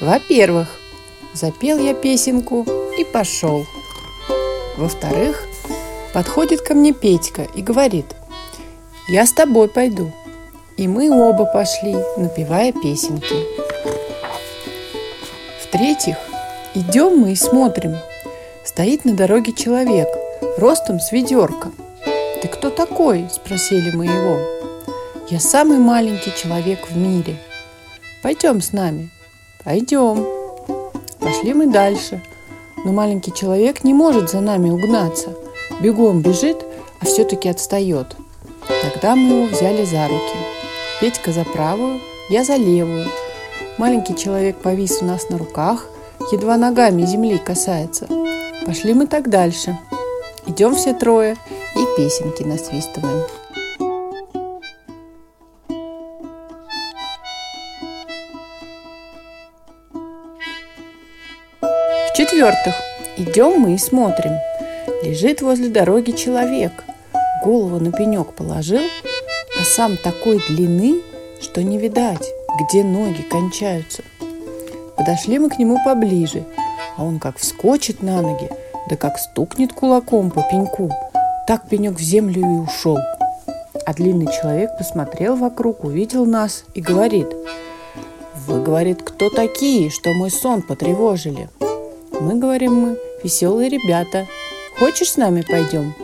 Во-первых, запел я песенку и пошел. Во-вторых, подходит ко мне Петька и говорит, я с тобой пойду. И мы оба пошли, напевая песенки. В-третьих, идем мы и смотрим. Стоит на дороге человек, ростом с ведерко. «Ты кто такой?» – спросили мы его. «Я самый маленький человек в мире. Пойдем с нами». «Пойдем». Пошли мы дальше. Но маленький человек не может за нами угнаться. Бегом бежит, а все-таки отстает. Тогда мы его взяли за руки. Петька за правую, я за левую. Маленький человек повис у нас на руках, едва ногами земли касается. Пошли мы так дальше. Идем все трое и песенки насвистываем. В-четвертых, идем мы и смотрим. Лежит возле дороги человек. Голову на пенек положил, а сам такой длины, что не видать, где ноги кончаются. Подошли мы к нему поближе, а он как вскочит на ноги, да как стукнет кулаком по пеньку, так пенек в землю и ушел. А длинный человек посмотрел вокруг, увидел нас и говорит, «Вы, — говорит, — кто такие, что мой сон потревожили?» Мы говорим мы, веселые ребята. Хочешь с нами пойдем?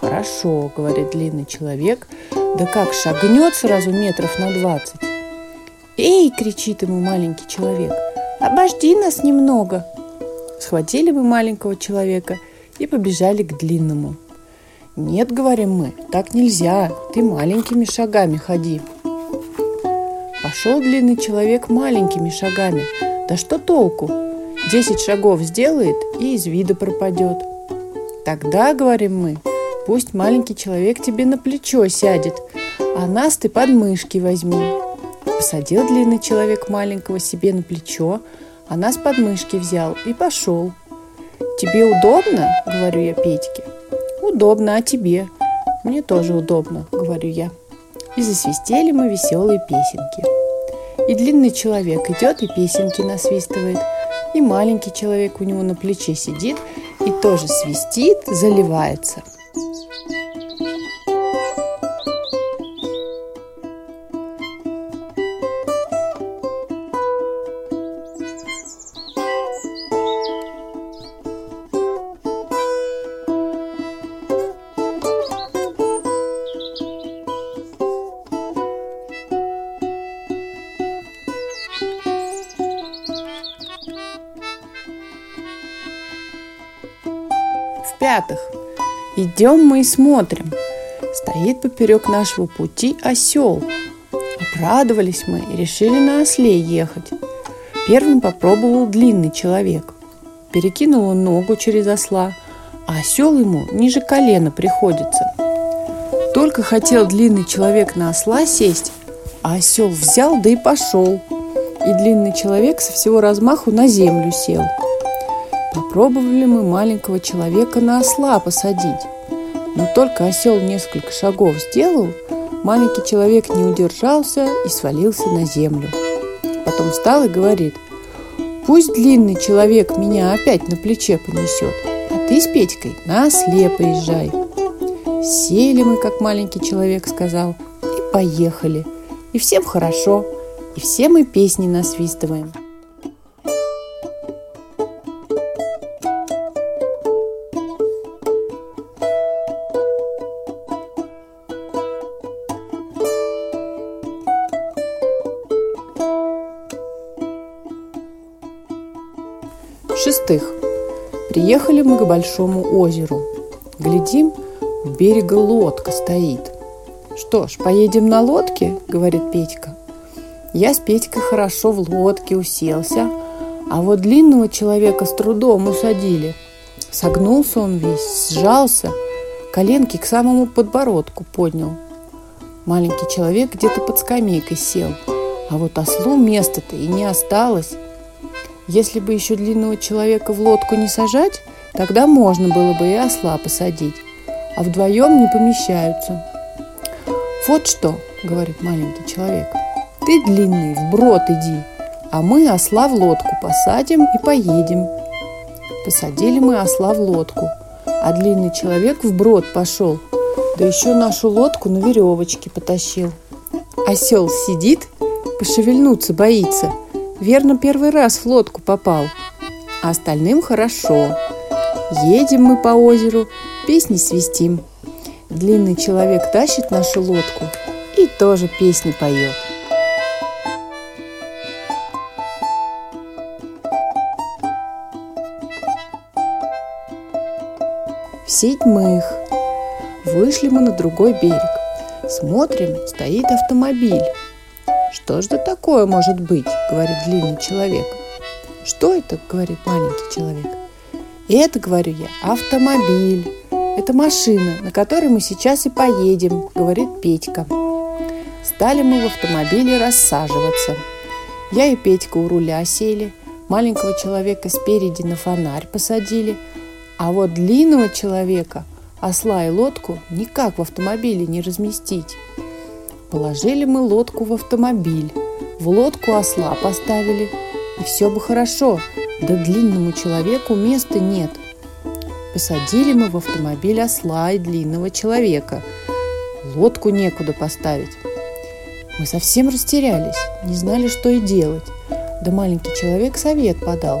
Хорошо, говорит длинный человек, да как шагнет сразу метров на двадцать. «Эй!» – кричит ему маленький человек. «Обожди нас немного!» Схватили мы маленького человека и побежали к длинному. «Нет, — говорим мы, — так нельзя, ты маленькими шагами ходи». Пошел длинный человек маленькими шагами. Да что толку? Десять шагов сделает и из вида пропадет. Тогда, говорим мы, Пусть маленький человек тебе на плечо сядет, а нас ты под мышки возьми. Посадил длинный человек маленького себе на плечо, а нас под мышки взял и пошел. «Тебе удобно?» – говорю я Петьке. «Удобно, а тебе?» «Мне тоже удобно», – говорю я. И засвистели мы веселые песенки. И длинный человек идет и песенки насвистывает, и маленький человек у него на плече сидит и тоже свистит, заливается – В-пятых, идем мы и смотрим. Стоит поперек нашего пути осел. Обрадовались мы и решили на осле ехать. Первым попробовал длинный человек. Перекинул он ногу через осла, а осел ему ниже колена приходится. Только хотел длинный человек на осла сесть, а осел взял да и пошел. И длинный человек со всего размаху на землю сел – Попробовали мы маленького человека на осла посадить. Но только осел несколько шагов сделал, маленький человек не удержался и свалился на землю. Потом встал и говорит, пусть длинный человек меня опять на плече понесет, а ты с Петькой на осле поезжай. Сели мы, как маленький человек сказал, и поехали. И всем хорошо, и все мы песни насвистываем. В-шестых, приехали мы к большому озеру. Глядим, у берега лодка стоит. «Что ж, поедем на лодке?» – говорит Петька. Я с Петькой хорошо в лодке уселся, а вот длинного человека с трудом усадили. Согнулся он весь, сжался, коленки к самому подбородку поднял. Маленький человек где-то под скамейкой сел, а вот ослу места-то и не осталось. Если бы еще длинного человека в лодку не сажать, тогда можно было бы и осла посадить, а вдвоем не помещаются. «Вот что», — говорит маленький человек, — «ты длинный, вброд иди, а мы осла в лодку посадим и поедем. Посадили мы осла в лодку, а длинный человек в брод пошел, да еще нашу лодку на веревочке потащил. Осел сидит, пошевельнуться боится, верно первый раз в лодку попал, а остальным хорошо. Едем мы по озеру, песни свистим. Длинный человек тащит нашу лодку и тоже песни поет. В седьмых вышли мы на другой берег. Смотрим, стоит автомобиль. Что ж это такое может быть, говорит длинный человек. Что это, говорит маленький человек. Это, говорю я, автомобиль. Это машина, на которой мы сейчас и поедем, говорит Петька. Стали мы в автомобиле рассаживаться. Я и Петька у руля сели, маленького человека спереди на фонарь посадили, а вот длинного человека, осла и лодку никак в автомобиле не разместить. Положили мы лодку в автомобиль, в лодку осла поставили, и все бы хорошо, да длинному человеку места нет. Посадили мы в автомобиль осла и длинного человека. Лодку некуда поставить. Мы совсем растерялись, не знали, что и делать. Да маленький человек совет подал.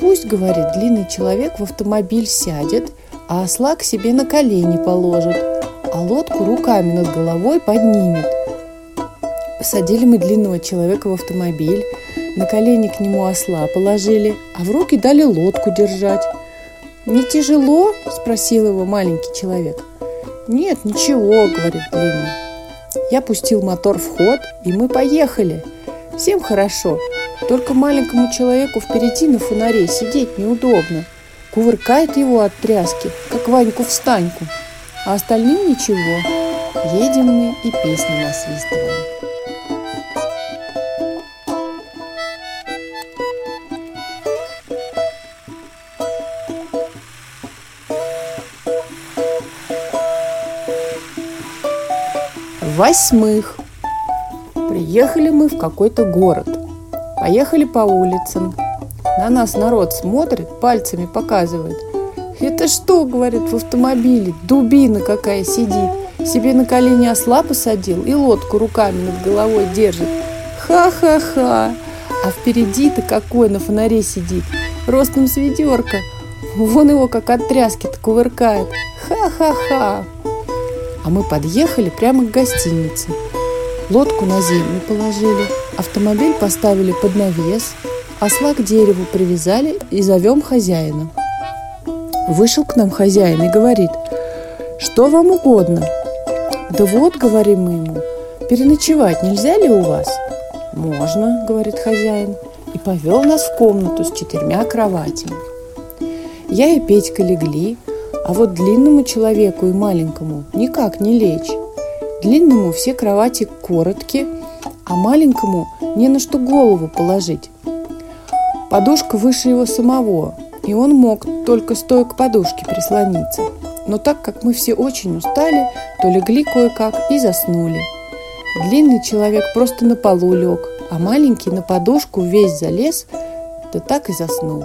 Пусть, говорит, длинный человек в автомобиль сядет, а осла к себе на колени положит, а лодку руками над головой поднимет. Посадили мы длинного человека в автомобиль, на колени к нему осла положили, а в руки дали лодку держать. «Не тяжело?» – спросил его маленький человек. «Нет, ничего», – говорит длинный. Я пустил мотор в ход, и мы поехали. Всем хорошо, только маленькому человеку впереди на фонаре сидеть неудобно. Кувыркает его от тряски, как Ваньку-встаньку. А остальным ничего. Едем мы и песни насвистываем. Восьмых. Приехали мы в какой-то город. Поехали по улицам. На нас народ смотрит, пальцами показывает. «Это что?» – говорит в автомобиле. «Дубина какая сидит. Себе на колени осла посадил и лодку руками над головой держит. Ха-ха-ха! А впереди-то какой на фонаре сидит. Ростом с ведерко. Вон его как от тряски-то кувыркает. Ха-ха-ха!» А мы подъехали прямо к гостинице. Лодку на землю положили, автомобиль поставили под навес, осла к дереву привязали и зовем хозяина. Вышел к нам хозяин и говорит, что вам угодно. Да вот, говорим мы ему, переночевать нельзя ли у вас? Можно, говорит хозяин, и повел нас в комнату с четырьмя кроватями. Я и Петька легли, а вот длинному человеку и маленькому никак не лечь. Длинному все кровати короткие, а маленькому не на что голову положить. Подушка выше его самого, и он мог только стоя к подушке прислониться. Но так как мы все очень устали, то легли кое-как и заснули. Длинный человек просто на полу лег, а маленький на подушку весь залез, да так и заснул.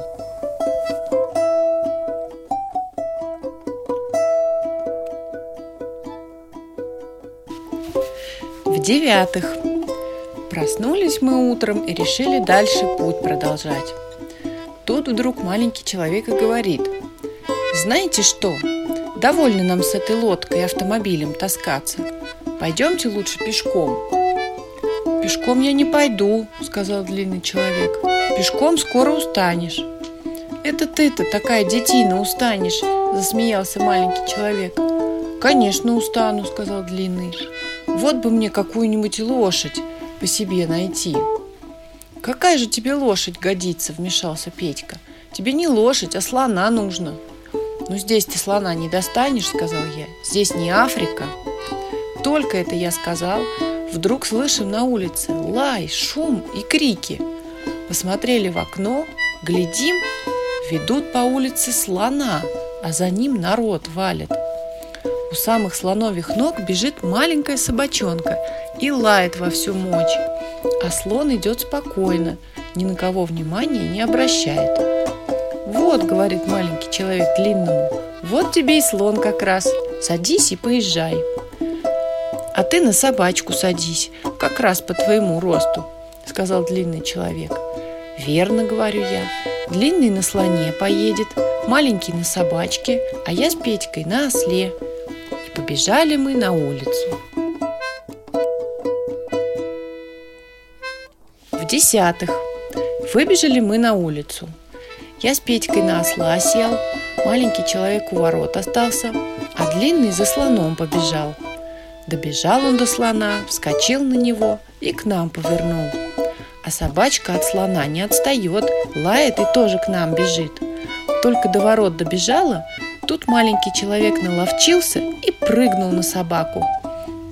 В-девятых, проснулись мы утром и решили дальше путь продолжать. Тут вдруг маленький человек и говорит, знаете что, довольно нам с этой лодкой и автомобилем таскаться. Пойдемте лучше пешком. Пешком я не пойду, сказал длинный человек. Пешком скоро устанешь. Это ты-то такая детина устанешь, засмеялся маленький человек. Конечно, устану, сказал длинный. Вот бы мне какую-нибудь лошадь по себе найти. Какая же тебе лошадь годится, вмешался Петька. Тебе не лошадь, а слона нужно. Ну здесь ты слона не достанешь, сказал я. Здесь не Африка. Только это я сказал, вдруг слышим на улице лай, шум и крики. Посмотрели в окно, глядим, ведут по улице слона, а за ним народ валит – у самых слоновых ног бежит маленькая собачонка и лает во всю мочь. А слон идет спокойно, ни на кого внимания не обращает. «Вот», — говорит маленький человек длинному, — «вот тебе и слон как раз. Садись и поезжай». «А ты на собачку садись, как раз по твоему росту», — сказал длинный человек. «Верно, — говорю я, — длинный на слоне поедет, маленький на собачке, а я с Петькой на осле». И побежали мы на улицу. В-десятых, выбежали мы на улицу. Я с Петькой на осла сел, маленький человек у ворот остался, а длинный за слоном побежал. Добежал он до слона, вскочил на него и к нам повернул. А собачка от слона не отстает, лает и тоже к нам бежит. Только до ворот добежала, тут маленький человек наловчился и прыгнул на собаку.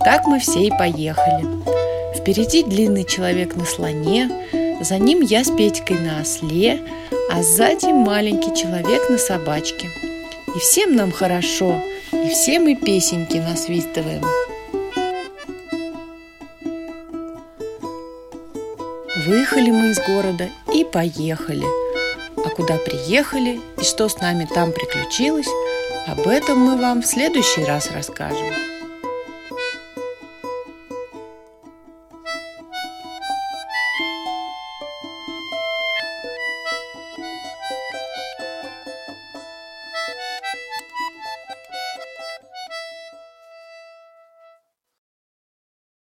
Так мы все и поехали. Впереди длинный человек на слоне, за ним я с Петькой на осле, а сзади маленький человек на собачке. И всем нам хорошо, и все мы песенки насвистываем. Выехали мы из города и поехали. А куда приехали и что с нами там приключилось, об этом мы вам в следующий раз расскажем.